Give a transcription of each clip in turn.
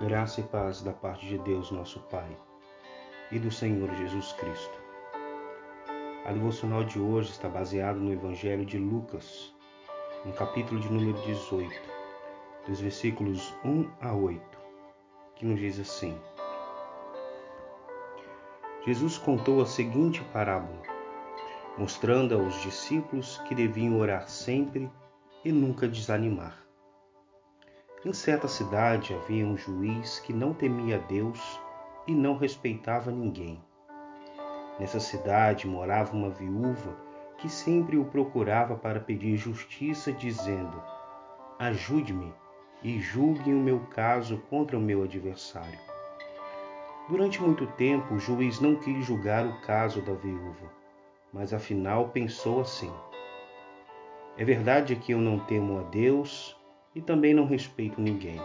Graça e paz da parte de Deus, nosso Pai, e do Senhor Jesus Cristo. A devocional de hoje está baseada no Evangelho de Lucas, no capítulo de número 18, dos versículos 1 a 8, que nos diz assim: Jesus contou a seguinte parábola, mostrando aos discípulos que deviam orar sempre e nunca desanimar. Em certa cidade havia um juiz que não temia Deus e não respeitava ninguém. Nessa cidade morava uma viúva que sempre o procurava para pedir justiça, dizendo: Ajude-me e julgue o meu caso contra o meu adversário. Durante muito tempo, o juiz não quis julgar o caso da viúva, mas afinal pensou assim: É verdade que eu não temo a Deus e também não respeito ninguém.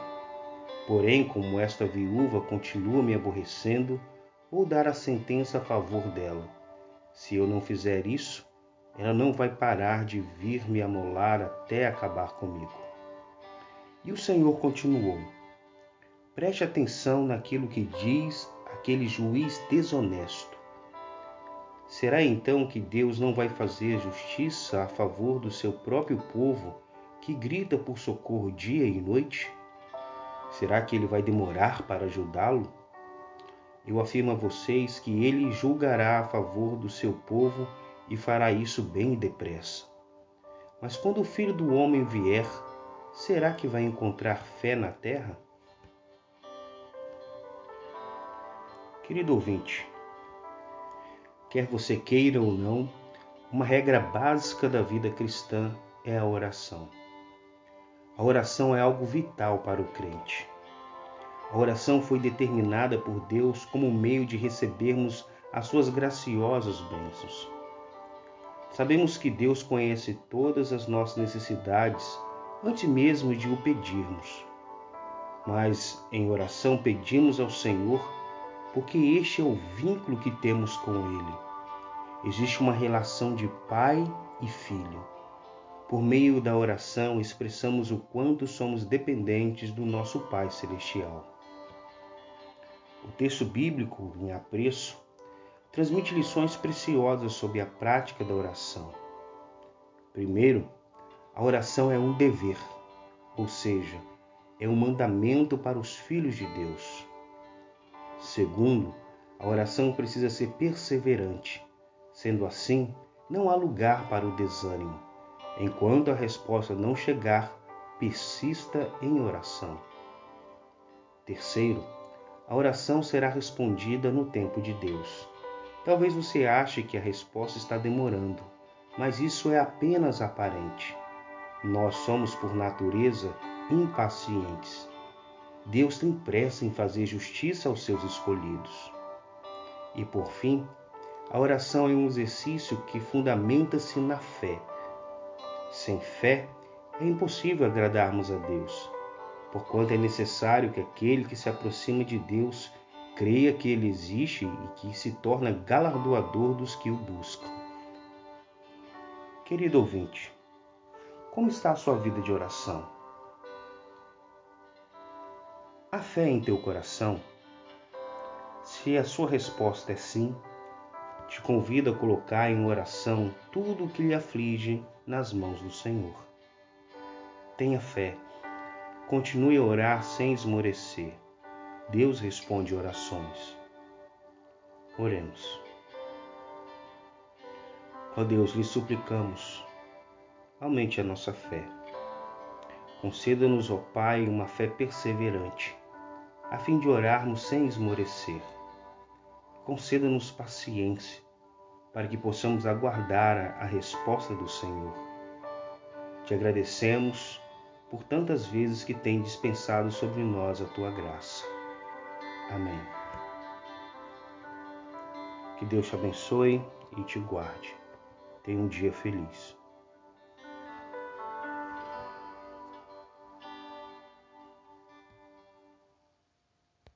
Porém, como esta viúva continua me aborrecendo, vou dar a sentença a favor dela. Se eu não fizer isso, ela não vai parar de vir me amolar até acabar comigo. E o Senhor continuou: Preste atenção naquilo que diz aquele juiz desonesto. Será então que Deus não vai fazer justiça a favor do seu próprio povo que grita por socorro dia e noite? Será que ele vai demorar para ajudá-lo? Eu afirmo a vocês que ele julgará a favor do seu povo e fará isso bem depressa. Mas quando o filho do homem vier, será que vai encontrar fé na terra? Querido ouvinte, quer você queira ou não, uma regra básica da vida cristã é a oração. A oração é algo vital para o crente. A oração foi determinada por Deus como meio de recebermos as suas graciosas bênçãos. Sabemos que Deus conhece todas as nossas necessidades antes mesmo de o pedirmos. Mas em oração pedimos ao Senhor porque este é o vínculo que temos com Ele. Existe uma relação de pai e filho. Por meio da oração, expressamos o quanto somos dependentes do nosso Pai Celestial. O texto bíblico, em apreço, transmite lições preciosas sobre a prática da oração. Primeiro, a oração é um dever, ou seja, é um mandamento para os filhos de Deus. Segundo, a oração precisa ser perseverante. Sendo assim, não há lugar para o desânimo Enquanto a resposta não chegar, persista em oração. Terceiro, a oração será respondida no tempo de Deus. Talvez você ache que a resposta está demorando, mas isso é apenas aparente. Nós somos, por natureza, impacientes. Deus tem pressa em fazer justiça aos seus escolhidos. E por fim, a oração é um exercício que fundamenta-se na fé sem fé, é impossível agradarmos a Deus, porquanto é necessário que aquele que se aproxima de Deus creia que Ele existe e que se torna galardoador dos que o buscam. Querido ouvinte, como está a sua vida de oração? Há fé em teu coração? Se a sua resposta é sim, te convido a colocar em oração tudo o que lhe aflige nas mãos do Senhor. Tenha fé. Continue a orar sem esmorecer. Deus responde orações. Oremos. Ó Deus, lhe suplicamos, aumente a nossa fé. Conceda-nos, ó Pai, uma fé perseverante, a fim de orarmos sem esmorecer. Conceda-nos paciência para que possamos aguardar a resposta do Senhor. Te agradecemos por tantas vezes que tem dispensado sobre nós a tua graça. Amém. Que Deus te abençoe e te guarde. Tenha um dia feliz.